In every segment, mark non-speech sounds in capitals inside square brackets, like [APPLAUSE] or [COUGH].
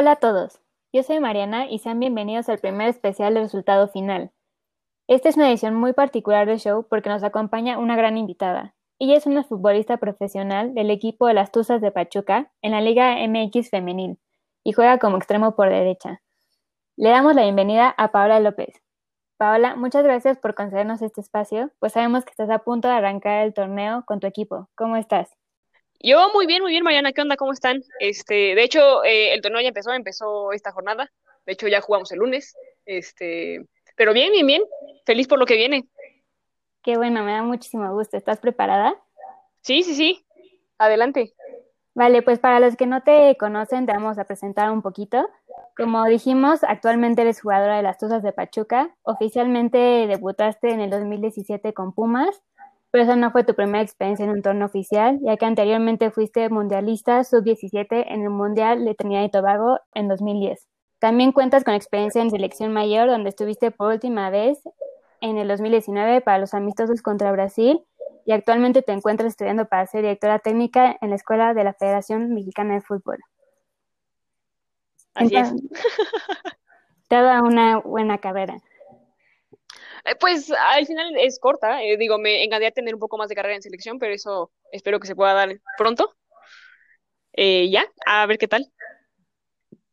Hola a todos, yo soy Mariana y sean bienvenidos al primer especial de resultado final. Esta es una edición muy particular del show porque nos acompaña una gran invitada. Ella es una futbolista profesional del equipo de las Tuzas de Pachuca en la Liga MX Femenil y juega como extremo por derecha. Le damos la bienvenida a Paola López. Paola, muchas gracias por concedernos este espacio, pues sabemos que estás a punto de arrancar el torneo con tu equipo. ¿Cómo estás? Yo muy bien, muy bien, Mariana. ¿Qué onda? ¿Cómo están? Este, de hecho, eh, el torneo ya empezó, empezó esta jornada. De hecho, ya jugamos el lunes. Este, pero bien, bien, bien. Feliz por lo que viene. Qué bueno, me da muchísimo gusto. ¿Estás preparada? Sí, sí, sí. Adelante. Vale, pues para los que no te conocen, te vamos a presentar un poquito. Como dijimos, actualmente eres jugadora de las Tuzas de Pachuca. Oficialmente debutaste en el 2017 con Pumas pero esa no fue tu primera experiencia en un torneo oficial, ya que anteriormente fuiste mundialista sub-17 en el Mundial de Trinidad y Tobago en 2010. También cuentas con experiencia en selección mayor, donde estuviste por última vez en el 2019 para los amistosos contra Brasil y actualmente te encuentras estudiando para ser directora técnica en la Escuela de la Federación Mexicana de Fútbol. Así es. Toda una buena carrera. Eh, pues al final es corta, eh, digo, me encantaría tener un poco más de carrera en selección, pero eso espero que se pueda dar pronto. Eh, ya, a ver qué tal.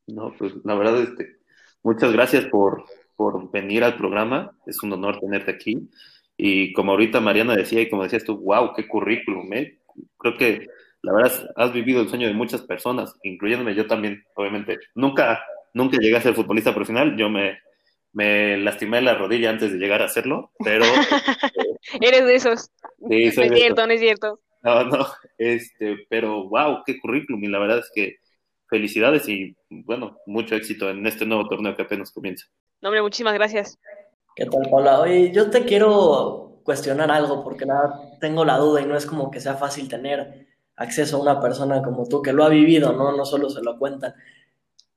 No, pues la verdad, este, muchas gracias por, por venir al programa, es un honor tenerte aquí. Y como ahorita Mariana decía y como decías tú, wow, qué currículum, ¿eh? Creo que la verdad has vivido el sueño de muchas personas, incluyéndome yo también, obviamente. Nunca, nunca llegué a ser futbolista profesional, yo me, me lastimé la rodilla antes de llegar a hacerlo, pero... [LAUGHS] Eres de esos. Sí, no es cierto, no es cierto. No, no, este, pero wow, qué currículum, y la verdad es que felicidades y, bueno, mucho éxito en este nuevo torneo que apenas comienza. No, hombre, muchísimas gracias. ¿Qué tal, Paula? Oye, yo te quiero cuestionar algo, porque nada, tengo la duda y no es como que sea fácil tener acceso a una persona como tú que lo ha vivido, ¿no? No solo se lo cuentan.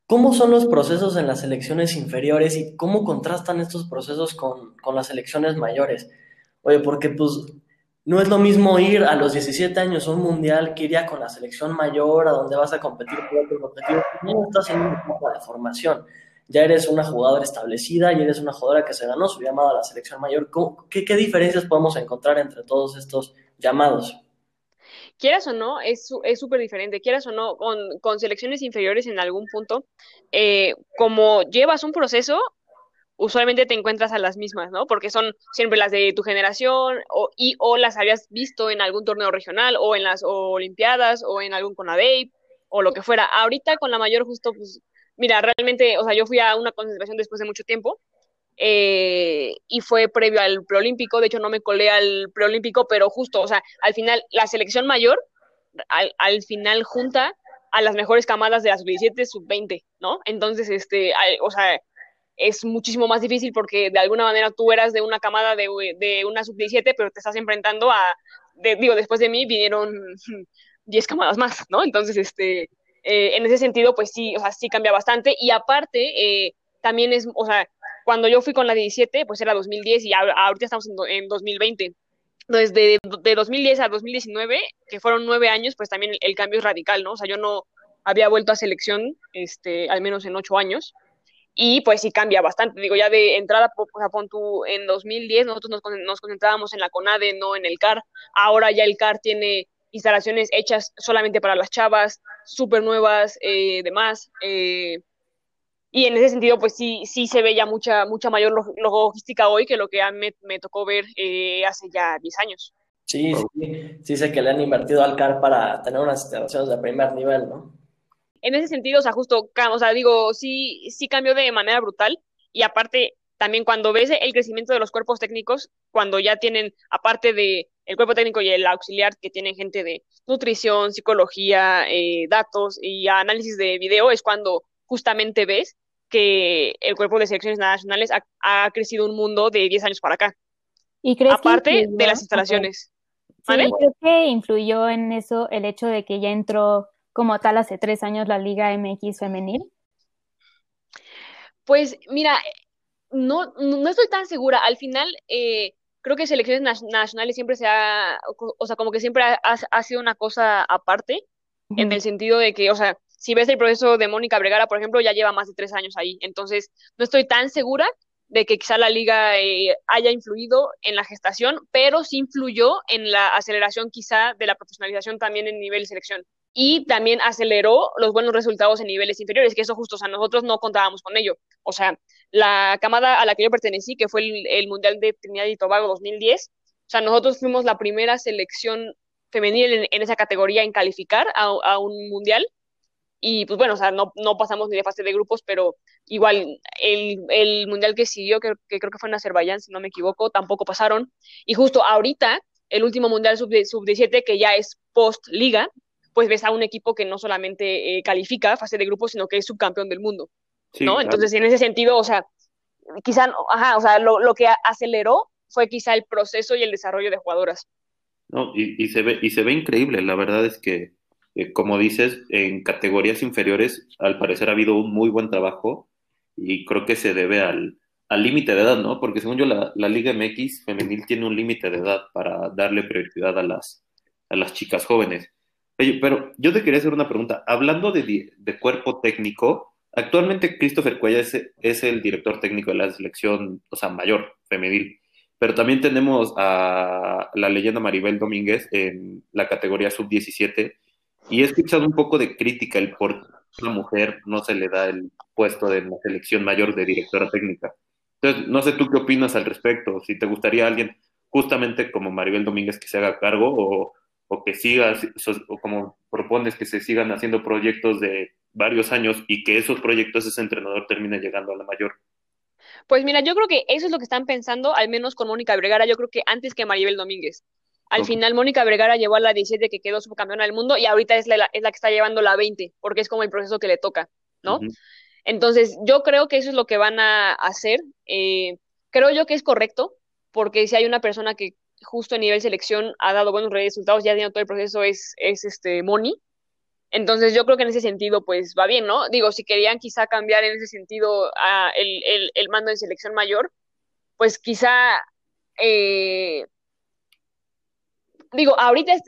¿Cómo son los procesos en las selecciones inferiores y cómo contrastan estos procesos con, las selecciones mayores? Oye, porque pues no es lo mismo ir a los 17 años a un mundial que ir ya con la selección mayor, a donde vas a competir por otros objetivos. No estás en una etapa de formación. Ya eres una jugadora establecida y eres una jugadora que se ganó su llamada a la selección mayor. ¿Qué, qué diferencias podemos encontrar entre todos estos llamados? Quieras o no, es súper diferente, quieras o no, con, con, selecciones inferiores en algún punto, eh, como llevas un proceso, usualmente te encuentras a las mismas, ¿no? Porque son siempre las de tu generación o, y o las habías visto en algún torneo regional o en las Olimpiadas o en algún CONADEIP o lo que fuera. Ahorita con la mayor justo, pues, mira, realmente, o sea, yo fui a una concentración después de mucho tiempo eh, y fue previo al preolímpico, de hecho no me colé al preolímpico, pero justo, o sea, al final la selección mayor, al, al final junta a las mejores camadas de la sub-17, sub-20, ¿no? Entonces, este, o sea, es muchísimo más difícil porque de alguna manera tú eras de una camada de, de una sub-17, pero te estás enfrentando a, digo, después de mí vinieron [LAUGHS] 10 camadas más, ¿no? Entonces, este, eh, en ese sentido, pues sí, o sea, sí cambia bastante y aparte, eh, también es, o sea, cuando yo fui con la 17, pues era 2010 y ahorita estamos en, 2020. Entonces, de, de, 2010 a 2019, que fueron nueve años, pues también el, cambio es radical, ¿no? O sea, yo no había vuelto a selección, este, al menos en ocho años, y pues sí cambia bastante. Digo, ya de entrada, pues, pon tú, en 2010 nosotros nos, nos concentrábamos en la CONADE, no en el CAR. Ahora ya el CAR tiene instalaciones hechas solamente para las chavas, súper nuevas, eh, demás. Eh, y en ese sentido, pues sí, sí se ve ya mucha, mucha mayor logística hoy que lo que me, me tocó ver eh, hace ya 10 años. Sí, sí, sí sé que le han invertido al CAR para tener unas instalaciones de primer nivel, ¿no? En ese sentido, o sea, justo, o sea, digo, sí, sí cambió de manera brutal y aparte, también cuando ves el crecimiento de los cuerpos técnicos, cuando ya tienen, aparte de el cuerpo técnico y el auxiliar, que tienen gente de nutrición, psicología, eh, datos y análisis de video, es cuando justamente ves que el cuerpo de selecciones nacionales ha, crecido un mundo de 10 años para acá. ¿Y crees Aparte de las instalaciones. Sí, creo que influyó en eso el hecho de que ya entró como tal hace tres años la Liga MX femenil. Pues mira, no, no estoy tan segura. Al final, eh, creo que selecciones nacionales siempre se ha, o sea, como que siempre ha, sido una cosa aparte, en el sentido de que, o sea, si ves el proceso de Mónica Bregara, por ejemplo, ya lleva más de tres años ahí. Entonces, no estoy tan segura de que quizá la liga eh, haya influido en la gestación, pero sí influyó en la aceleración quizá de la profesionalización también en nivel selección. Y también aceleró los buenos resultados en niveles inferiores, que eso justo, o sea, nosotros no contábamos con ello. O sea, la camada a la que yo pertenecí, que fue el, Mundial de Trinidad y Tobago 2010, o sea, nosotros fuimos la primera selección femenil en, esa categoría en calificar a un mundial y pues bueno, o sea, no, no pasamos ni de fase de grupos, pero igual el, el mundial que siguió, que, que, creo que fue en Azerbaiyán, si no me equivoco, tampoco pasaron. Y justo ahorita, el último mundial sub-17, que ya es post-liga, pues ves a un equipo que no solamente eh, califica fase de grupos, sino que es subcampeón del mundo, ¿no? Entonces, en ese sentido, o sea, quizá, ajá, o sea, lo, lo, que aceleró fue quizá el proceso y el desarrollo de jugadoras. No, y, y, se ve, y se ve increíble, la verdad es que eh, como dices, en categorías inferiores, al parecer ha habido un muy buen trabajo y creo que se debe al límite de edad, ¿no? Porque según yo, la, Liga MX femenil tiene un límite de edad para darle prioridad a las, a las chicas jóvenes. Pero yo te quería hacer una pregunta. Hablando de, de cuerpo técnico, actualmente Christopher Cuella es, es, el director técnico de la selección, o sea, mayor, femenil. Pero también tenemos a la leyenda Maribel Domínguez en la categoría sub-17 y he escuchado un poco de crítica el por qué a una mujer no se le da el puesto de la selección mayor de directora técnica. Entonces, no sé tú qué opinas al respecto, si te gustaría alguien justamente como Maribel Domínguez que se haga cargo o, o que sigas, o como propones que se sigan haciendo proyectos de varios años y que esos proyectos ese entrenador termine llegando a la mayor. Pues mira, yo creo que eso es lo que están pensando, al menos con Mónica Bregara, yo creo que antes que Maribel Domínguez. Al final, Mónica Vergara llevó a la 17 que quedó subcampeona del mundo y ahorita es la, es la que está llevando la 20, porque es como el proceso que le toca, ¿no? Entonces, yo creo que eso es lo que van a hacer. Eh, creo yo que es correcto, porque si hay una persona que justo a nivel selección ha dado buenos resultados, ya tenido todo el proceso, es, es este Moni. Entonces, yo creo que en ese sentido, pues va bien, ¿no? Digo, si querían quizá cambiar en ese sentido a el, el, el mando de selección mayor, pues quizá eh, digo, ahorita es,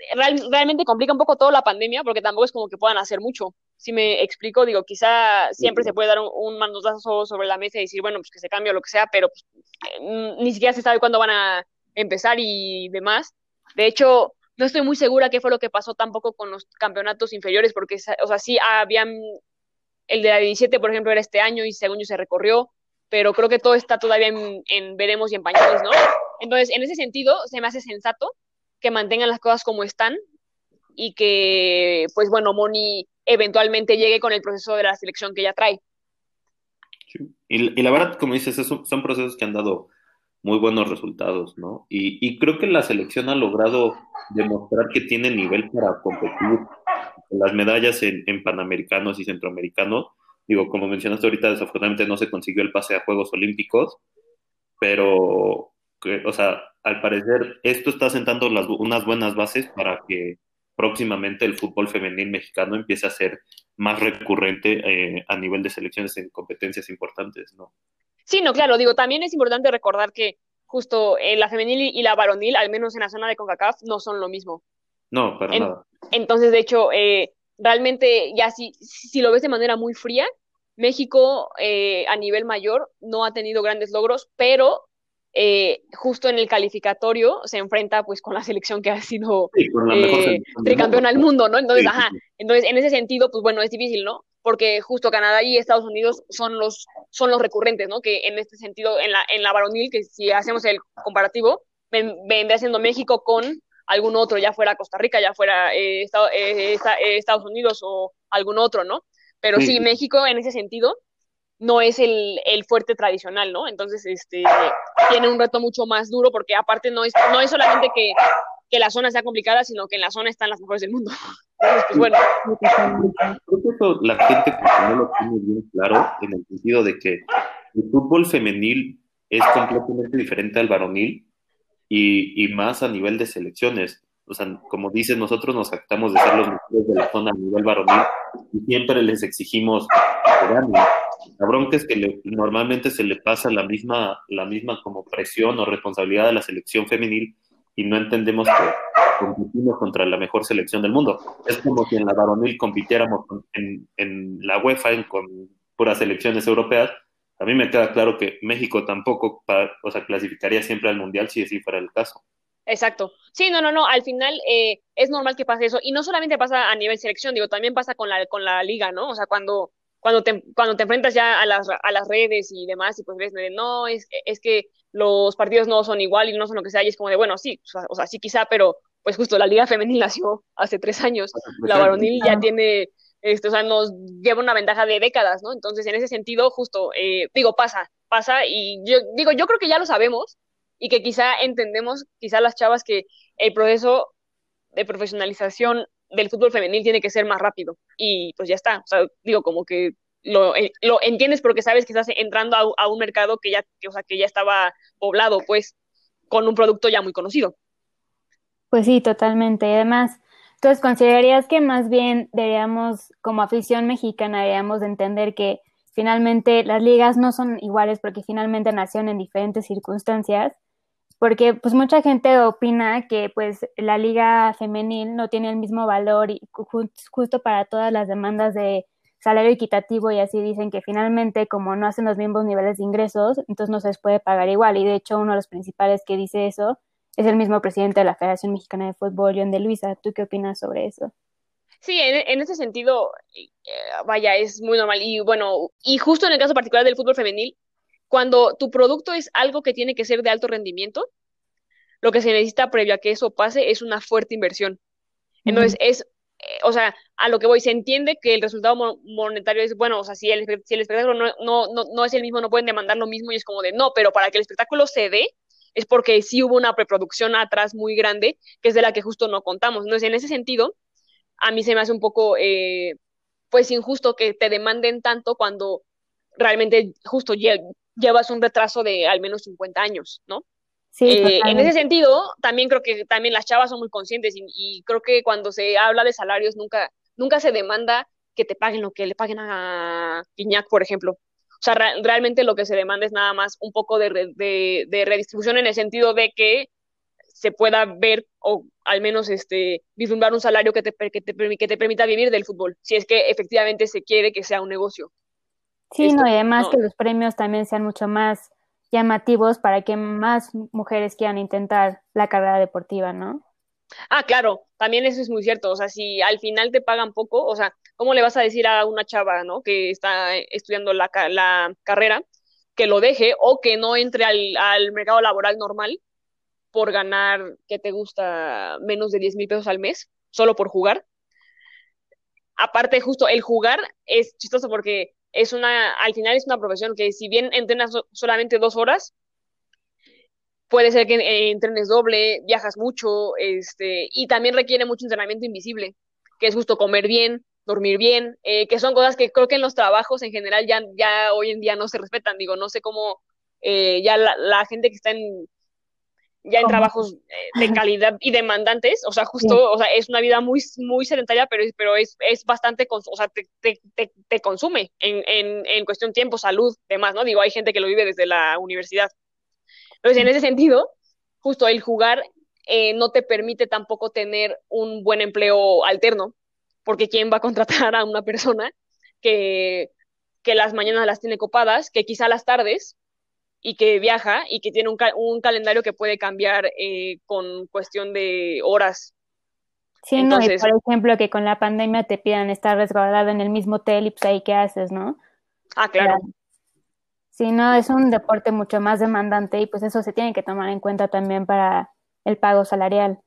realmente complica un poco todo la pandemia porque tampoco es como que puedan hacer mucho. Si me explico, digo, quizá siempre se puede dar un, un mandotazo sobre la mesa y decir, bueno, pues que se cambie o lo que sea, pero pues, eh, ni siquiera se sabe cuándo van a empezar y demás. De hecho, no estoy muy segura qué fue lo que pasó tampoco con los campeonatos inferiores, porque, o sea, sí habían, el de la 17, por ejemplo, era este año y según yo se recorrió, pero creo que todo está todavía en, en veremos y en pañales, ¿no? Entonces, en ese sentido, se me hace sensato que mantengan las cosas como están y que, pues bueno, Moni eventualmente llegue con el proceso de la selección que ella trae. Y, la verdad, como dices, son, procesos que han dado muy buenos resultados, ¿no? Y, creo que la selección ha logrado demostrar que tiene nivel para competir las medallas en, en Panamericanos y Centroamericanos. Digo, como mencionaste ahorita, desafortunadamente no se consiguió el pase a Juegos Olímpicos, pero, o sea, al parecer esto está sentando las, unas buenas bases para que próximamente el fútbol femenil mexicano empiece a ser más recurrente eh, a nivel de selecciones en competencias importantes, ¿no? Sí, no, claro, digo, también es importante recordar que justo eh, la femenil y la varonil, al menos en la zona de CONCACAF, no son lo mismo. No, para nada. Entonces, de hecho, eh, realmente ya si, si lo ves de manera muy fría, México a nivel mayor no ha tenido grandes logros, pero eh, justo en el calificatorio se enfrenta pues con la selección que ha sido eh, tricampeona del mundo, ¿no? Entonces, ajá, entonces en ese sentido, pues bueno, es difícil, ¿no? Porque justo Canadá y Estados Unidos son los, son los recurrentes, ¿no? Que en este sentido, en la, en la varonil, que si hacemos el comparativo, vendría siendo México con algún otro, ya fuera Costa Rica, ya fuera eh, Estados Unidos o algún otro, ¿no? Pero sí, México en ese sentido no es el, el, fuerte tradicional, ¿no? Entonces, este, tiene un reto mucho más duro porque aparte no es, no es solamente que, que la zona sea complicada, sino que en la zona están las mejores del mundo. [LAUGHS] Entonces, pues bueno. Creo que la gente no lo tiene bien claro en el sentido de que el fútbol femenil es completamente diferente al varonil y, y más a nivel de selecciones. O sea, como dices, nosotros nos actamos de ser los mejores de la zona a nivel varonil y siempre les exigimos que la bronca es que normalmente se le pasa la misma, la misma como presión o responsabilidad a la selección femenil y no entendemos que competimos contra la mejor selección del mundo. Es como si en la varonil compitiéramos en, en la UEFA con puras selecciones europeas. A mí me queda claro que México tampoco, o sea, clasificaría siempre al Mundial si así fuera el caso. Exacto. Sí, no, no, no. Al final eh, es normal que pase eso. Y no solamente pasa a nivel selección, digo, también pasa con la, con la liga, ¿no? O sea, cuando, cuando, te, cuando te enfrentas ya a las, a las redes y demás, y pues ves, no, es, es que los partidos no son igual y no son lo que sea, y es como de, bueno, sí, o sea, sí quizá, pero pues justo la liga femenil [LAUGHS] nació hace tres años, la varonil ya tiene, este, o sea, nos lleva una ventaja de décadas, ¿no? Entonces, en ese sentido, justo, eh, digo, pasa, pasa, y yo digo, yo creo que ya lo sabemos, y que quizá entendemos, quizá las chavas, que el proceso de profesionalización del fútbol femenil tiene que ser más rápido. Y pues ya está. O sea, digo, como que lo, eh, lo entiendes porque sabes que estás entrando a, un mercado que ya, o sea, que ya estaba poblado, pues, con un producto ya muy conocido. Pues sí, totalmente. Además, entonces, ¿considerarías que más bien deberíamos, como afición mexicana, deberíamos de entender que finalmente las ligas no son iguales porque finalmente nacieron en diferentes circunstancias porque pues mucha gente opina que pues la liga femenil no tiene el mismo valor y justo para todas las demandas de salario equitativo y así dicen que finalmente como no hacen los mismos niveles de ingresos, entonces no se les puede pagar igual y de hecho uno de los principales que dice eso es el mismo presidente de la Federación Mexicana de Fútbol, John de Luisa. ¿Tú qué opinas sobre eso? Sí, en, ese sentido, eh, vaya, es muy normal. Y bueno, y justo en el caso particular del fútbol femenil, cuando tu producto es algo que tiene que ser de alto rendimiento, lo que se necesita previo a que eso pase es una fuerte inversión. Entonces, es, eh, o sea, a lo que voy, se entiende que el resultado monetario es, bueno, o sea, si el, si el espectáculo no, no, no, no, es el mismo, no pueden demandar lo mismo y es como de, no, pero para que el espectáculo se dé, es porque sí hubo una preproducción atrás muy grande, que es de la que justo no contamos. Entonces, en ese sentido, a mí se me hace un poco, eh, pues, injusto que te demanden tanto cuando realmente justo llevas un retraso de al menos 50 años, ¿no? Sí, eh, en ese sentido, también creo que también las chavas son muy conscientes y, creo que cuando se habla de salarios nunca, nunca se demanda que te paguen lo que le paguen a Piñac, por ejemplo. O sea, realmente lo que se demanda es nada más un poco de, de, redistribución en el sentido de que se pueda ver o al menos este vislumbrar un salario que te, que te, que te permita vivir del fútbol, si es que efectivamente se quiere que sea un negocio. Sí, no, y además que los premios también sean mucho más llamativos para que más mujeres quieran intentar la carrera deportiva, ¿no? Ah, claro, también eso es muy cierto. O sea, si al final te pagan poco, o sea, ¿cómo le vas a decir a una chava, ¿no? Que está estudiando la, la carrera, que lo deje o que no entre al, al mercado laboral normal por ganar, que te gusta, menos de 10 mil pesos al mes, solo por jugar? Aparte, justo el jugar es chistoso porque es una, al final es una profesión que si bien entrenas solamente dos horas, puede ser que eh, entrenes doble, viajas mucho, este, y también requiere mucho entrenamiento invisible, que es justo comer bien, dormir bien, eh, que son cosas que creo que en los trabajos en general ya, ya hoy en día no se respetan, digo, no sé cómo eh, ya la, la, gente que está en ya en trabajos eh, de calidad y demandantes, o sea, justo, o sea, es una vida muy, muy sedentaria, pero, pero es, es bastante, o sea, te, te, te, consume en, en, en, cuestión tiempo, salud, demás, ¿no? Digo, hay gente que lo vive desde la universidad. Entonces, en ese sentido, justo el jugar eh, no te permite tampoco tener un buen empleo alterno, porque ¿quién va a contratar a una persona que, que las mañanas las tiene copadas, que quizá las tardes y que viaja y que tiene un, un calendario que puede cambiar eh, con cuestión de horas. Sí, Entonces, no, y por ejemplo, que con la pandemia te pidan estar resguardado en el mismo hotel y pues ahí qué haces, ¿no? Ah, claro. Sí, no, es un deporte mucho más demandante y pues eso se tiene que tomar en cuenta también para el pago salarial.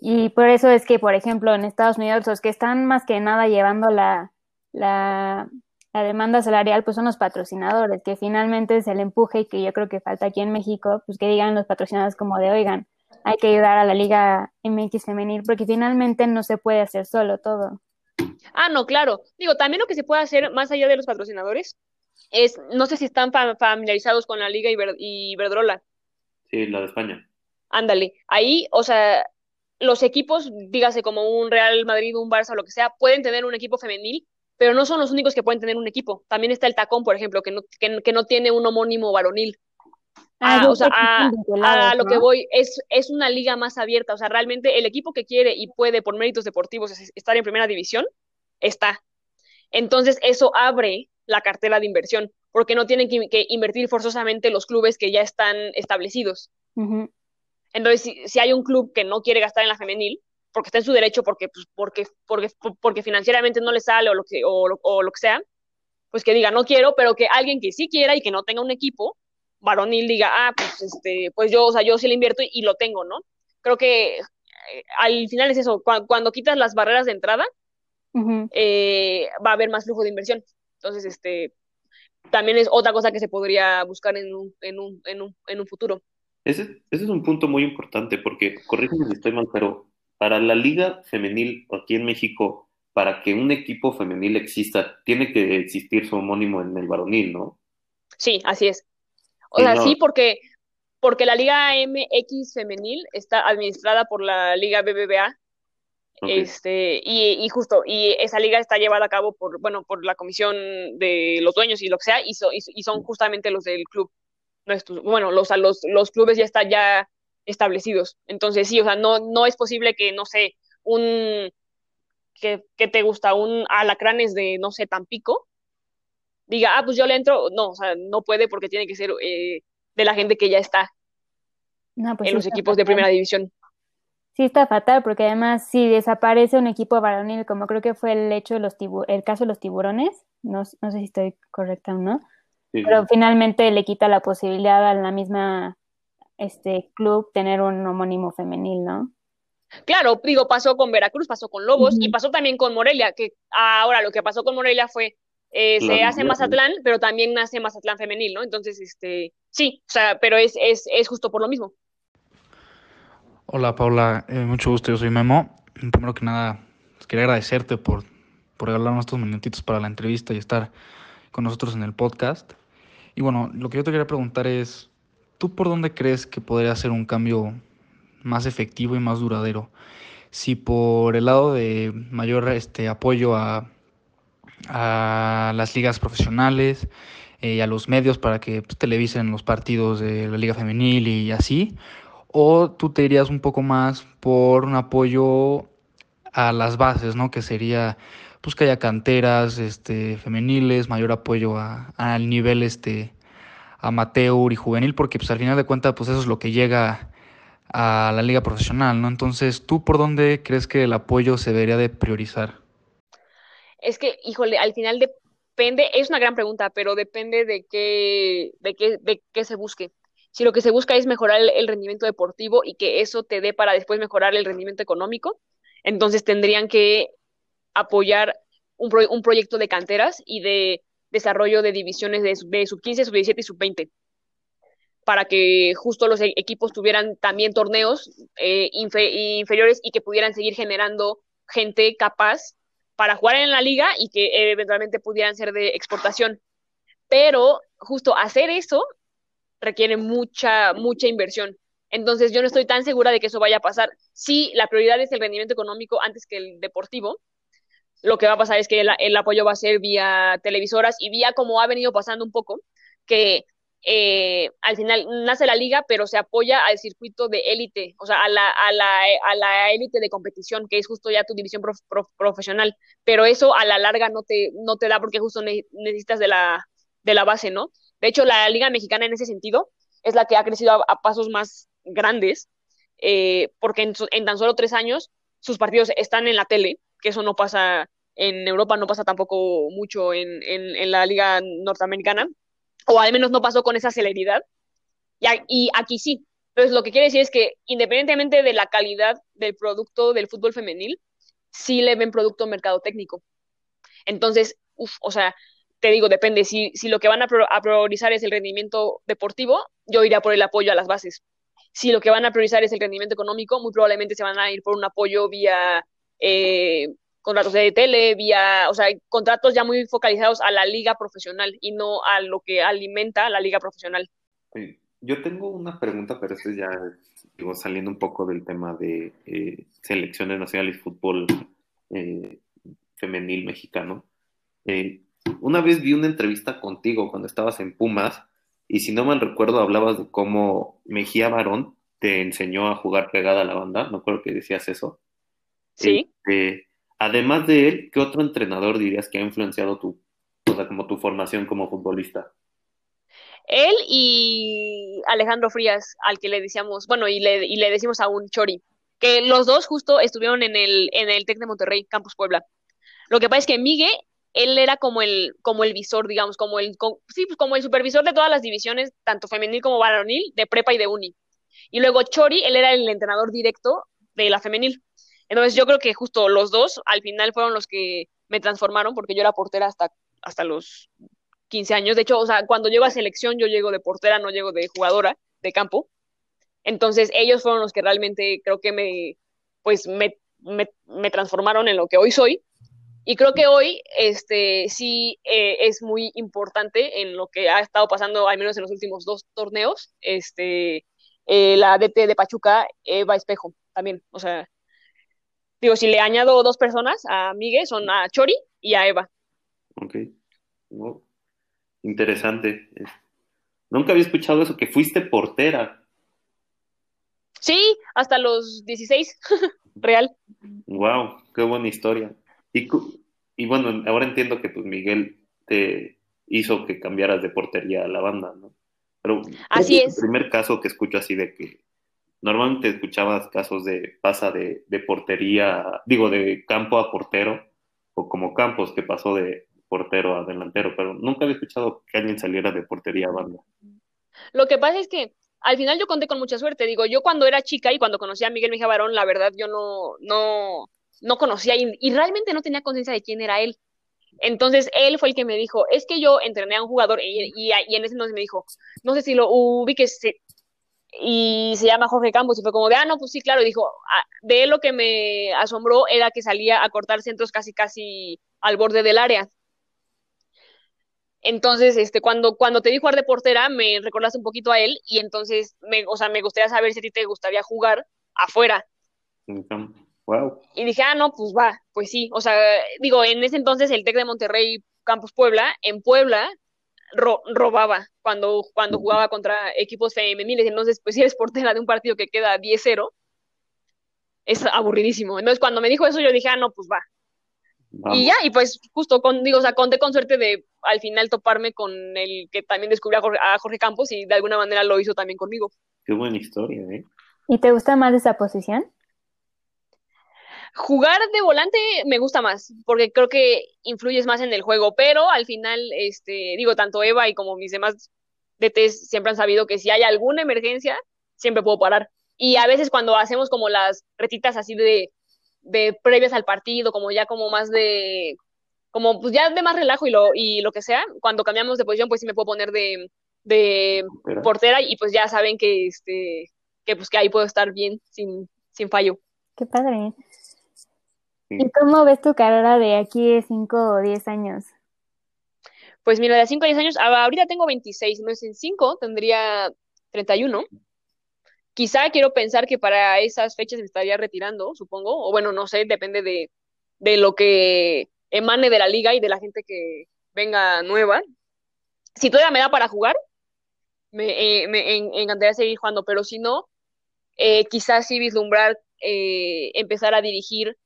Y por eso es que, por ejemplo, en Estados Unidos los que están más que nada llevando la, la la demanda salarial, pues son los patrocinadores, que finalmente es el empuje y que yo creo que falta aquí en México, pues que digan los patrocinadores como de, oigan, hay que ayudar a la Liga MX femenil, porque finalmente no se puede hacer solo todo. Ah, no, claro. Digo, también lo que se puede hacer más allá de los patrocinadores es, no sé si están familiarizados con la Liga Iberdrola. Sí, la de España. Ándale, ahí, o sea, los equipos, dígase como un Real Madrid, un Barça, lo que sea, pueden tener un equipo femenil pero no son los únicos que pueden tener un equipo. También está el tacón, por ejemplo, que no, que, no tiene un homónimo varonil. Ah, o sea, a, lo que voy, es, es una liga más abierta, o sea, realmente el equipo que quiere y puede por méritos deportivos estar en primera división, está. Entonces, eso abre la cartera de inversión, porque no tienen que, invertir forzosamente los clubes que ya están establecidos. Entonces, si, hay un club que no quiere gastar en la femenil, porque está en su derecho, porque, pues, porque, porque, porque financieramente no le sale o lo, que, o, o lo que sea, pues que diga, no quiero, pero que alguien que sí quiera y que no tenga un equipo, varonil diga, ah, pues, este, pues yo, o sea, yo sí le invierto y, lo tengo, ¿no? Creo que eh, al final es eso, cuando, quitas las barreras de entrada, eh, va a haber más flujo de inversión. Entonces, este, también es otra cosa que se podría buscar en un, en un, en un, en un futuro. Ese, ese, es un punto muy importante porque, corrígeme si estoy mal, pero para la liga femenil aquí en México, para que un equipo femenil exista, tiene que existir su homónimo en el varonil, ¿no? Sí, así es. O sea, sí, porque, porque la Liga MX femenil está administrada por la Liga BBVA. Este, y, y, justo, y esa liga está llevada a cabo por, bueno, por la comisión de los dueños y lo que sea, y, y, son justamente los del club. Bueno, los, los, los clubes ya están ya establecidos. Entonces, sí, o sea, no, no es posible que, no sé, un, que, que te gusta, un alacranes de, no sé, Tampico, diga, ah, pues yo le entro, no, o sea, no puede porque tiene que ser eh, de la gente que ya está pues en los equipos de primera división. Sí, está fatal, porque además si desaparece un equipo varonil, como creo que fue el hecho de los el caso de los tiburones, no, no sé si estoy correcta o no, pero finalmente le quita la posibilidad a la misma este club tener un homónimo femenil, ¿no? Claro, digo, pasó con Veracruz, pasó con Lobos y pasó también con Morelia, que ahora lo que pasó con Morelia fue eh, se hace Mazatlán, pero también nace Mazatlán femenil, ¿no? Entonces, este, sí, o sea, pero es, es, es justo por lo mismo. Hola Paula, eh, mucho gusto, yo soy Memo. Primero que nada, quería agradecerte por, por regalarnos estos minutitos para la entrevista y estar con nosotros en el podcast. Y bueno, lo que yo te quería preguntar es, ¿tú por dónde crees que podría ser un cambio más efectivo y más duradero? Si por el lado de mayor este, apoyo a a las ligas profesionales eh, y a los medios para que pues, televisen los partidos de la liga femenil y así? ¿O tú te irías un poco más por un apoyo a las bases, ¿no? Que sería pues que haya canteras este, femeniles, mayor apoyo al nivel este, amateur y juvenil, porque pues al final de cuentas pues eso es lo que llega a la liga profesional, ¿no? Entonces, ¿tú por dónde crees que el apoyo se debería de priorizar? Es que, híjole, al final depende, es una gran pregunta, pero depende de qué, de qué, de qué se busque. Si lo que se busca es mejorar el, rendimiento deportivo y que eso te dé para después mejorar el rendimiento económico, entonces tendrían que apoyar un, un proyecto de canteras y de desarrollo de divisiones de, sub 15, sub 17 y sub 20 para que justo los e-, equipos tuvieran también torneos eh, inferiores y que pudieran seguir generando gente capaz para jugar en la liga y que eventualmente pudieran ser de exportación. Pero justo hacer eso requiere mucha, mucha inversión. Entonces yo no estoy tan segura de que eso vaya a pasar. Si la prioridad es el rendimiento económico antes que el deportivo, lo que va a pasar es que el, apoyo va a ser vía televisoras y vía como ha venido pasando un poco, que eh, al final nace la liga, pero se apoya al circuito de élite, o sea, a la, a la, a la élite de competición, que es justo ya tu división profesional, pero eso a la larga no te, no te da porque justo necesitas de la, de la base, ¿no? De hecho, la liga mexicana en ese sentido es la que ha crecido a, pasos más grandes, eh, porque en, en, tan solo tres años sus partidos están en la tele, que eso no pasa en Europa, no pasa tampoco mucho en, en, la liga norteamericana, o al menos no pasó con esa celeridad. Y, aquí sí. Entonces, lo que quiere decir es que independientemente de la calidad del producto del fútbol femenil, sí le ven producto mercado técnico. Entonces, uf, o sea, te digo, depende. Si, si lo que van a, priorizar es el rendimiento deportivo, yo iría por el apoyo a las bases. Si lo que van a priorizar es el rendimiento económico, muy probablemente se van a ir por un apoyo vía eh, contratos de tele, vía, o sea, contratos ya muy focalizados a la liga profesional y no a lo que alimenta la liga profesional. Yo tengo una pregunta, pero esto ya digo, saliendo un poco del tema de eh, selecciones nacionales fútbol eh, femenil mexicano. Eh, una vez vi una entrevista contigo cuando estabas en Pumas y si no mal recuerdo hablabas de cómo Mejía Barón te enseñó a jugar pegada a la banda, no creo que decías eso. Sí. Este, además de él, ¿qué otro entrenador dirías que ha influenciado tu, o sea, como tu formación como futbolista? Él y Alejandro Frías, al que le decíamos, bueno, y le, y le decimos a un Chori, que los dos justo estuvieron en el, en el TEC de Monterrey, Campus Puebla. Lo que pasa es que Miguel, él era como el, como el visor, digamos, como el, sí, pues como el supervisor de todas las divisiones, tanto femenil como varonil, de prepa y de uni. Y luego Chori, él era el entrenador directo de la femenil. Entonces yo creo que justo los dos al final fueron los que me transformaron, porque yo era portera hasta, hasta los 15 años. De hecho, o sea, cuando llego a selección, yo llego de portera, no llego de jugadora de campo. Entonces, ellos fueron los que realmente creo que me, pues, me, me, transformaron en lo que hoy soy. Y creo que hoy, este, sí eh, es muy importante en lo que ha estado pasando, al menos en los últimos dos torneos, este, eh, la DT de Pachuca, Eva Espejo, también. O sea, digo, si le añado dos personas a Miguel, son a Chori y a Eva. Ok. Interesante. Nunca había escuchado eso, que fuiste portera. Sí, hasta los 16, [LAUGHS] real. Wow, qué buena historia. Y, y bueno, ahora entiendo que pues Miguel te hizo que cambiaras de portería a la banda, ¿no? Pero así es. el primer caso que escucho así de que normalmente escuchabas casos de pasa de, de portería, digo, de campo a portero, o como Campos que pasó de, portero a delantero, pero nunca había escuchado que alguien saliera de portería a banda. Lo que pasa es que al final yo conté con mucha suerte. Digo, yo cuando era chica y cuando conocí a Miguel Mejía Barón, la verdad yo no, no, no conocía y, realmente no tenía conciencia de quién era él. Entonces él fue el que me dijo, es que yo entrené a un jugador y, y, en ese entonces me dijo, no sé si lo ubiques, y se llama Jorge Campos y fue como de, ah, no, pues sí, claro, y dijo, ah, de él lo que me asombró era que salía a cortar centros casi, casi al borde del área. Entonces, este, cuando, cuando te di jugar de portera, me recordaste un poquito a él y entonces, me, o sea, me gustaría saber si a ti te gustaría jugar afuera. Wow. Y dije, ah, no, pues va, pues sí. O sea, digo, en ese entonces el TEC de Monterrey, Campus Puebla, en Puebla, robaba cuando, cuando jugaba contra equipos femeniles. Entonces, pues si eres portera de un partido que queda 10-0, es aburridísimo. Entonces, cuando me dijo eso, yo dije, ah, no, pues va, y ya, y pues justo con, digo, o sea, conté con suerte de al final toparme con el que también descubrió a Jorge, Campos y de alguna manera lo hizo también conmigo. Qué buena historia, ¿eh? ¿Y te gusta más esa posición? Jugar de volante me gusta más, porque creo que influyes más en el juego, pero al final, este, digo, tanto Eva y como mis demás DTs siempre han sabido que si hay alguna emergencia, siempre puedo parar. Y a veces cuando hacemos como las retitas así de de previas al partido, como ya como más de, como pues ya de más relajo y lo, y lo que sea, cuando cambiamos de posición, pues sí me puedo poner de, de portera y pues ya saben que este, que pues que ahí puedo estar bien, sin, sin fallo. Qué padre. ¿Y cómo ves tu carrera de aquí de 5 o 10 años? Pues mira, de 5 a 10 años, ahorita tengo 26, no es en 5, tendría 31. Quizá quiero pensar que para esas fechas me estaría retirando, supongo, o bueno, no sé, depende de, de lo que emane de la liga y de la gente que venga nueva. Si todavía me da para jugar, me, eh, me encantaría seguir jugando, pero si no, eh, quizás sí vislumbrar, eh, empezar a dirigir.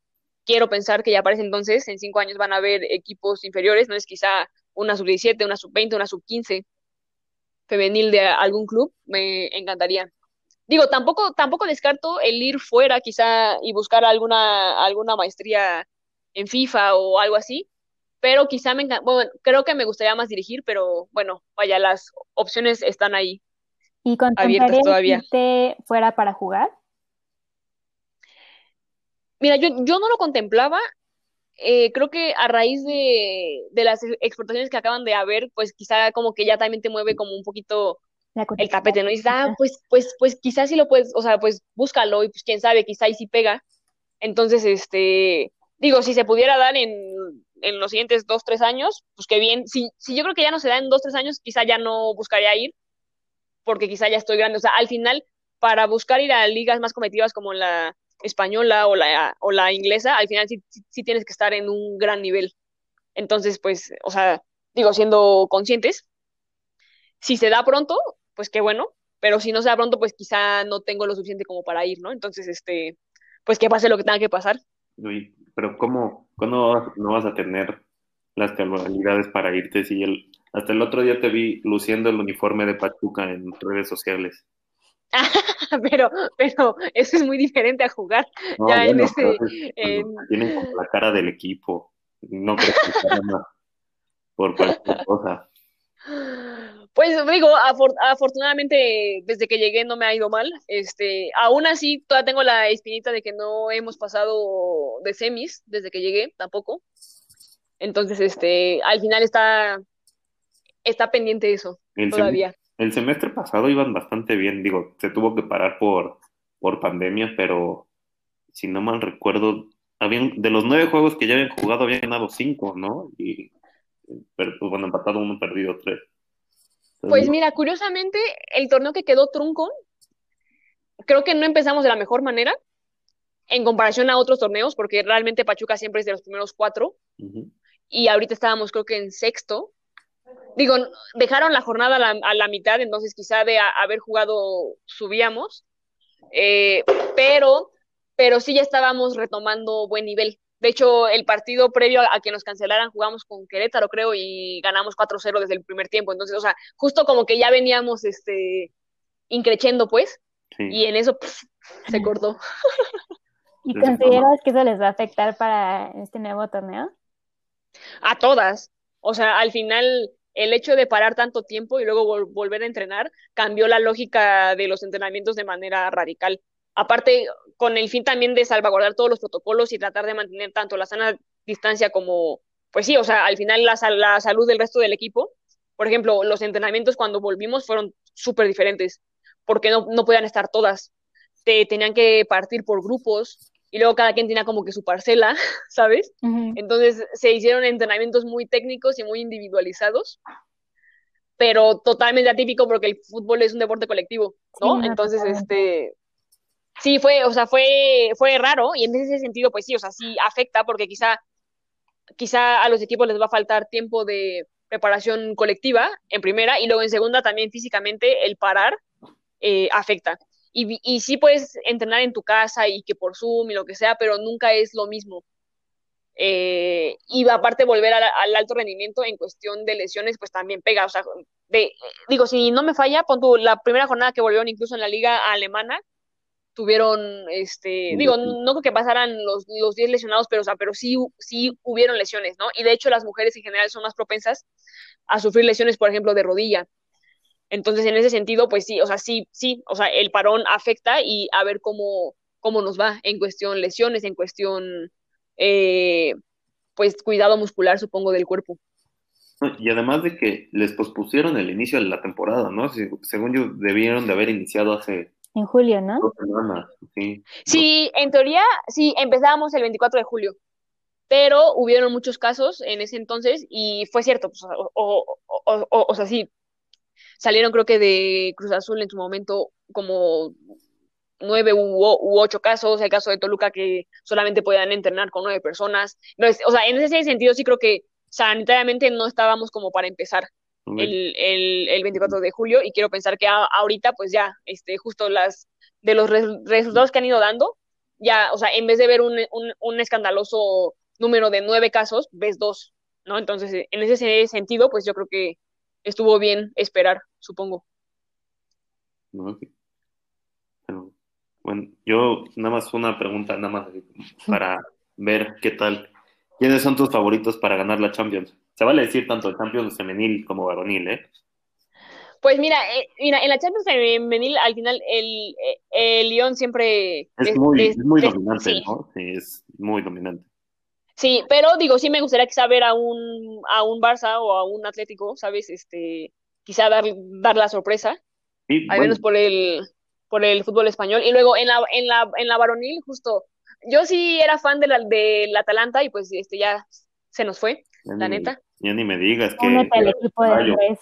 Quiero pensar que ya para ese entonces, en cinco años, van a haber equipos inferiores, no es quizá una sub-17, una sub-20, una sub-15 femenil de algún club, me encantaría digo, tampoco, tampoco descarto el ir fuera quizá y buscar alguna, alguna maestría en FIFA o algo así, pero quizá me bueno, creo que me gustaría más dirigir, pero bueno, vaya, las opciones están ahí. ¿Y abiertas todavía. fuera para jugar? Mira, yo, yo no lo contemplaba. Eh, creo que a raíz de, de las exportaciones que acaban de haber, pues quizá como que ya también te mueve como un poquito el tapete, ¿no? Y dices, ah, pues, pues, pues quizás sí lo puedes, o sea, pues búscalo y pues quién sabe, quizá ahí sí pega. Entonces, este, digo, si se pudiera dar en, en los siguientes dos, tres años, pues qué bien. Si, si yo creo que ya no se da en dos, tres años, quizá ya no buscaría ir, porque quizá ya estoy grande. O sea, al final, para buscar ir a ligas más competitivas como la española o la, o la inglesa, al final sí, sí tienes que estar en un gran nivel. Entonces, pues, o sea, digo, siendo conscientes, Si se da pronto, pues qué bueno, pero si no se da pronto, pues quizá no tengo lo suficiente como para ir, ¿no? Entonces, este, pues que pase lo que tenga que pasar. pero ¿cómo, ¿cuándo no vas a tener las casualidades para irte si hasta el otro día te vi luciendo el uniforme de Pachuca en redes sociales? [LAUGHS] pero, pero eso es muy diferente a jugar. ya en ese, Tienen la cara del equipo. No creo que por cualquier cosa. Pues digo, afortunadamente desde que llegué no me ha ido mal. Este, aún así, todavía tengo la espinita de que no hemos pasado de semis desde que llegué, tampoco. Entonces, este, al final está, está pendiente eso todavía. El semestre pasado iban bastante bien, digo, se tuvo que parar por, por pandemia, pero si no mal recuerdo, habían, de los nueve juegos que ya habían jugado, habían ganado cinco, ¿no? Y pero, pues, bueno, empatado uno, perdido tres. pues mira, curiosamente, el torneo que quedó trunco, creo que no empezamos de la mejor manera en comparación a otros torneos, porque realmente Pachuca siempre es de los primeros cuatro, y ahorita estábamos creo que en sexto. Digo, dejaron la jornada a la, mitad, entonces quizá de haber jugado subíamos, eh, pero, pero sí ya estábamos retomando buen nivel. De hecho, el partido previo a, que nos cancelaran jugamos con Querétaro, creo, y ganamos 4-0 desde el primer tiempo. Entonces, o sea, justo como que ya veníamos este increchendo, pues, y en eso se cortó. [LAUGHS] ¿Y consideras que eso les va a afectar para este nuevo torneo? A todas. O sea, al final el hecho de parar tanto tiempo y luego volver a entrenar cambió la lógica de los entrenamientos de manera radical aparte con el fin también de salvaguardar todos los protocolos y tratar de mantener tanto la sana distancia como, pues sí, o sea, al final la, la salud del resto del equipo. Por ejemplo, los entrenamientos cuando volvimos fueron súper diferentes, porque no, no podían estar todas. Te tenían que partir por grupos y luego cada quien tenía como que su parcela, [LAUGHS] ¿sabes? Entonces se hicieron entrenamientos muy técnicos y muy individualizados, pero totalmente atípico porque el fútbol es un deporte colectivo, ¿no? Entonces, este, sí fue, o sea, fue, fue raro y en ese sentido, pues sí, o sea, sí afecta porque quizá, quizá a los equipos les va a faltar tiempo de preparación colectiva en primera y luego en segunda también físicamente el parar eh, afecta. Y, y sí puedes entrenar en tu casa y que por Zoom y lo que sea, pero nunca es lo mismo. Eh, y aparte volver al, alto rendimiento en cuestión de lesiones, pues también pega. O sea, de, digo, si no me falla, pon tu, la primera jornada que volvieron incluso en la liga alemana, tuvieron, este, digo, no creo que pasaran los, los 10 lesionados, pero, o sea, pero sí, sí hubieron lesiones, ¿no? Y de hecho las mujeres en general son más propensas a sufrir lesiones, por ejemplo, de rodilla. Entonces, en ese sentido, pues sí, o sea, sí, sí, o sea, el parón afecta y a ver cómo, cómo nos va en cuestión lesiones, en cuestión, eh, pues, cuidado muscular, supongo, del cuerpo. Y además de que les pospusieron el inicio de la temporada, ¿no? Según yo, debieron de haber iniciado hace en julio, ¿no? sí. en teoría, sí, empezábamos el 24 de julio, pero hubieron muchos casos en ese entonces y fue cierto, pues, o, o, sea, sí, salieron creo que de Cruz Azul en su momento como nueve u, ocho casos, el caso de Toluca que solamente podían entrenar con nueve personas. o sea, en ese sentido sí creo que sanitariamente no estábamos como para empezar el, el, el, 24 de julio y quiero pensar que ahorita pues ya, este, justo las de los resultados que han ido dando, ya, o sea, en vez de ver un, un, escandaloso número de nueve casos, ves dos, ¿no? Entonces, en ese sentido, pues yo creo que estuvo bien esperar, supongo. Bueno, yo nada más una pregunta, nada más para ver qué tal. ¿Quiénes son tus favoritos para ganar la Champions? Se vale decir tanto Champions femenil como varonil, ¿eh? Pues mira, eh, mira, en la Champions femenil al final el, el Lyon siempre es, muy, muy dominante, ¿no? Sí, es muy dominante. Sí, pero digo, sí me gustaría quizá ver a un, a un Barça o a un Atlético, ¿sabes? Este, quizá dar, dar la sorpresa, al menos por el, por el fútbol español. Y luego en la, en la, en la varonil, justo, yo sí era fan del de Atalanta y pues este ya se nos fue, la neta. Ya ni me digas que. el equipo de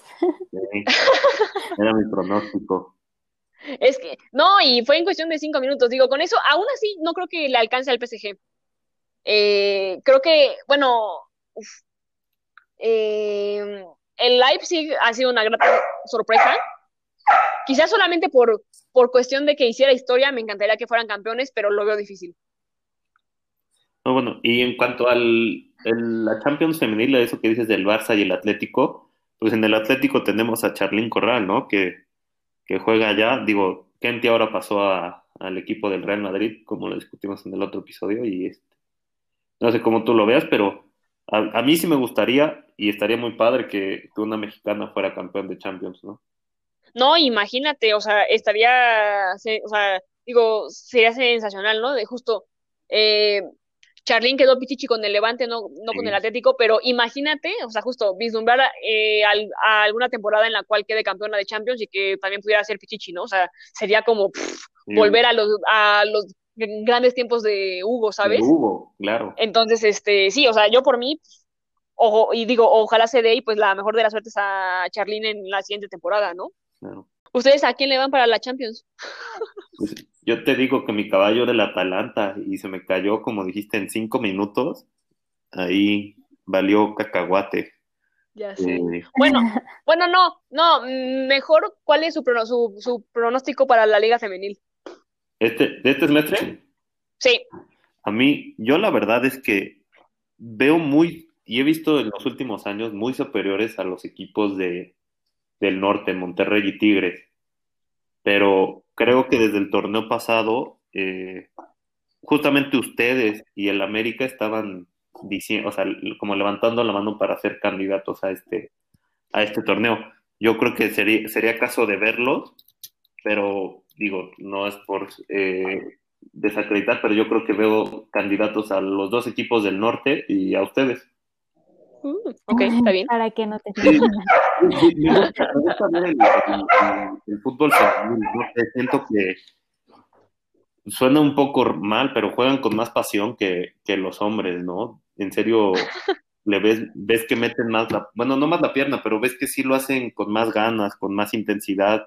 Era mi pronóstico. Es que, no, y fue en cuestión de cinco minutos. Digo, con eso, aún así, no creo que le alcance al PSG. Eh, creo que, bueno, eh, el Leipzig ha sido una grata sorpresa. Quizás solamente por, por cuestión de que hiciera historia, me encantaría que fueran campeones, pero lo veo difícil. No, bueno, y en cuanto al la Champions femenil, eso que dices del Barça y el Atlético, pues en el Atlético tenemos a Charlín Corral, ¿no? Que, que juega allá, digo, Kenty ahora pasó al equipo del Real Madrid, como lo discutimos en el otro episodio, y este, no sé cómo tú lo veas, pero a, mí sí me gustaría y estaría muy padre que, una mexicana fuera campeón de Champions, ¿no? No, imagínate, o sea, estaría, o sea, digo, sería sensacional, ¿no? De justo, eh, Charlín quedó Pichichi con el Levante, no, no con el Atlético, pero imagínate, o sea, justo vislumbrar eh, a alguna temporada en la cual quede campeona de Champions y que también pudiera ser Pichichi, ¿no? O sea, sería como volver a los, a los grandes tiempos de Hugo, ¿sabes? Hugo, claro. Entonces, este, sí, o sea, yo por mí, ojo, y digo, ojalá se dé y pues la mejor de las suertes a Charlín en la siguiente temporada, ¿no? Claro. ¿Ustedes a quién le van para la Champions? Pues, yo te digo que mi caballo era el Atalanta y se me cayó, como dijiste, en cinco minutos. Ahí valió cacahuate. Ya sé. Eh, bueno, [LAUGHS] bueno, no, no, mejor, ¿cuál es su, su, su pronóstico para la Liga Femenil? ¿Este, ¿De este semestre? Sí. A mí, yo la verdad es que veo muy, y he visto en los últimos años muy superiores a los equipos de, del norte, Monterrey y Tigres. Pero creo que desde el torneo pasado, eh, justamente ustedes y el América estaban diciendo, o sea, como levantando la mano para ser candidatos a este, a este torneo. Yo creo que sería, sería caso de verlos, pero digo, no es por eh, desacreditar, pero yo creo que veo candidatos a los dos equipos del norte y a ustedes. Mm, ok, está bien. Para que no te sí. [LAUGHS] me, gusta, ver el, fútbol femenino, siento que suena un poco mal, pero juegan con más pasión que, que los hombres, ¿no? En serio, [LAUGHS] le ves, ves que meten más la, bueno, no más la pierna, pero ves que sí lo hacen con más ganas, con más intensidad.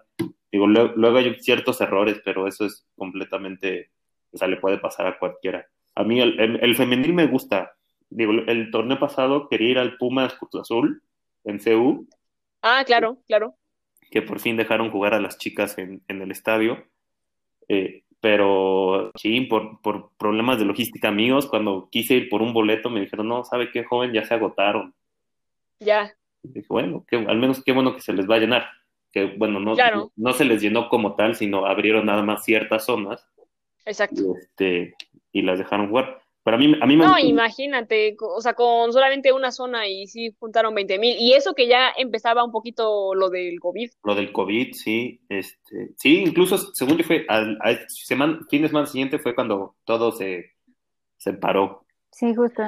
Digo, luego, hay ciertos errores, pero eso es completamente, o sea, le puede pasar a cualquiera. A mí el, el, femenil me gusta. Digo, el torneo pasado quería ir al Pumas Cruz Azul en CU. Ah, claro, claro. Que por fin dejaron jugar a las chicas en, en el estadio. Eh, pero sí, por, por problemas de logística amigos, cuando quise ir por un boleto me dijeron, no, ¿sabe qué, joven? Ya se agotaron. Ya. dije, bueno, que, al menos qué bueno que se les va a llenar. Que bueno, no, no, se les llenó como tal, sino abrieron nada más ciertas zonas. Exacto. Y, este, y las dejaron jugar. Pero a mí, a mí me No, imagínate, o sea, con solamente una zona y sí juntaron 20 mil. Y eso que ya empezaba un poquito lo del COVID. Lo del COVID, sí. Este, sí, incluso según yo fue, al, semana, fin de semana siguiente fue cuando todo se, se paró. Sí, justo.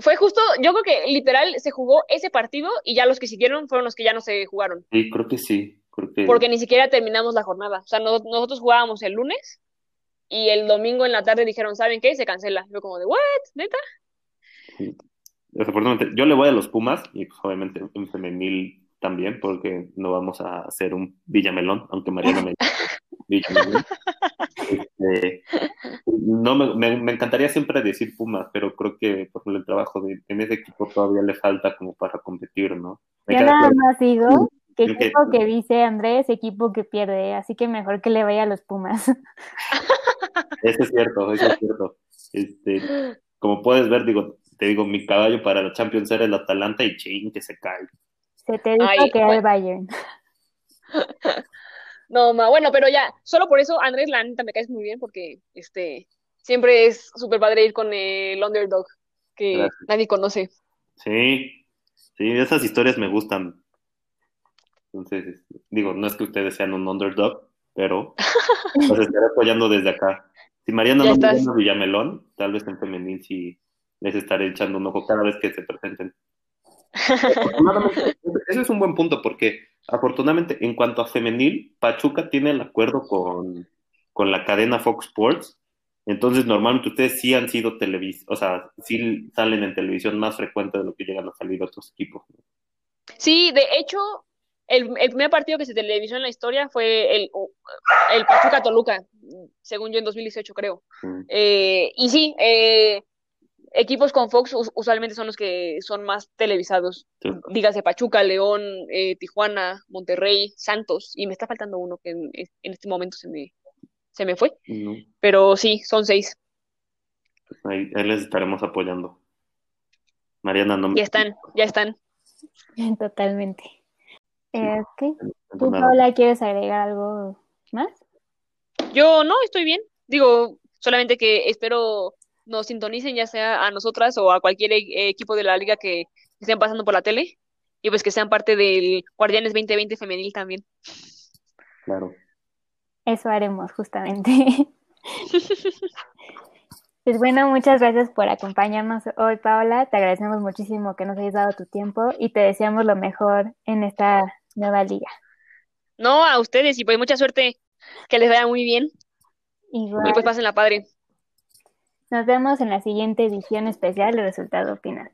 Fue justo, yo creo que literal se jugó ese partido y ya los que siguieron fueron los que ya no se jugaron. Sí, creo que sí. Creo que... Porque ni siquiera terminamos la jornada. O sea, nosotros jugábamos el lunes y el domingo en la tarde dijeron, ¿saben qué? Se cancela. Yo como de, ¿what? ¿Neta? Desafortunadamente, yo le voy a los Pumas y pues obviamente en femenil también, porque no vamos a hacer un Villamelón, aunque Mariana me Villamelón. [LAUGHS] Este, no me, me, encantaría siempre decir Pumas, pero creo que por el trabajo de, en ese equipo todavía le falta como para competir, ¿no? yo nada más digo equipo que... que dice Andrés, equipo que pierde, así que mejor que le vaya a los Pumas. [LAUGHS] Eso es cierto, eso es cierto. Este, como puedes ver, digo, te digo, mi caballo para la Champions era el Atalanta y ching, que se cae. Se te dijo que era el Bayern. [LAUGHS] No, ma, bueno, pero ya, solo por eso, Andrés, la neta me caes muy bien porque este siempre es súper padre ir con el underdog que nadie conoce. Sí, sí, esas historias me gustan. Entonces, digo, no es que ustedes sean un underdog, pero los estaré apoyando desde acá. Si Mariana no viene a Villamelón, tal vez en femenil sí les estaré echando un ojo cada vez que se presenten. ese es un buen punto porque afortunadamente en cuanto a femenil, Pachuca tiene el acuerdo con, con la cadena Fox Sports. Entonces, normalmente ustedes sí han sido televis, o sea, sí salen en televisión más frecuente de lo que llegan a salir otros equipos. Sí, de hecho, el, primer partido que se televisó en la historia fue el, el Pachuca Toluca, según yo en 2018 creo. Eh, y sí, eh, equipos con Fox us- usualmente son los que son más televisados. Sí. Dígase Pachuca, León, eh, Tijuana, Monterrey, Santos, y me está faltando uno que en, en este momento se me, se me fue. No, Pero sí, son seis. ahí, ahí les estaremos apoyando. Mariana, no me Ya están, ya están. [LAUGHS] Totalmente. Eh, ¿Tú. Paola, quieres agregar algo más? Yo no, estoy bien. Digo, solamente que espero nos sintonicen ya sea a nosotras o a cualquier e- equipo de la liga que estén pasando por la tele y pues que sean parte del Guardianes 2020 femenil también. Claro. Eso haremos justamente. [LAUGHS] Pues bueno, muchas gracias por acompañarnos hoy, Paola. Te agradecemos muchísimo que nos hayas dado tu tiempo y te deseamos lo mejor en esta nueva liga. No, a ustedes y pues mucha suerte, que les vaya muy bien y pues pasen la padre. nos vemos en la siguiente edición especial de Resultado Final.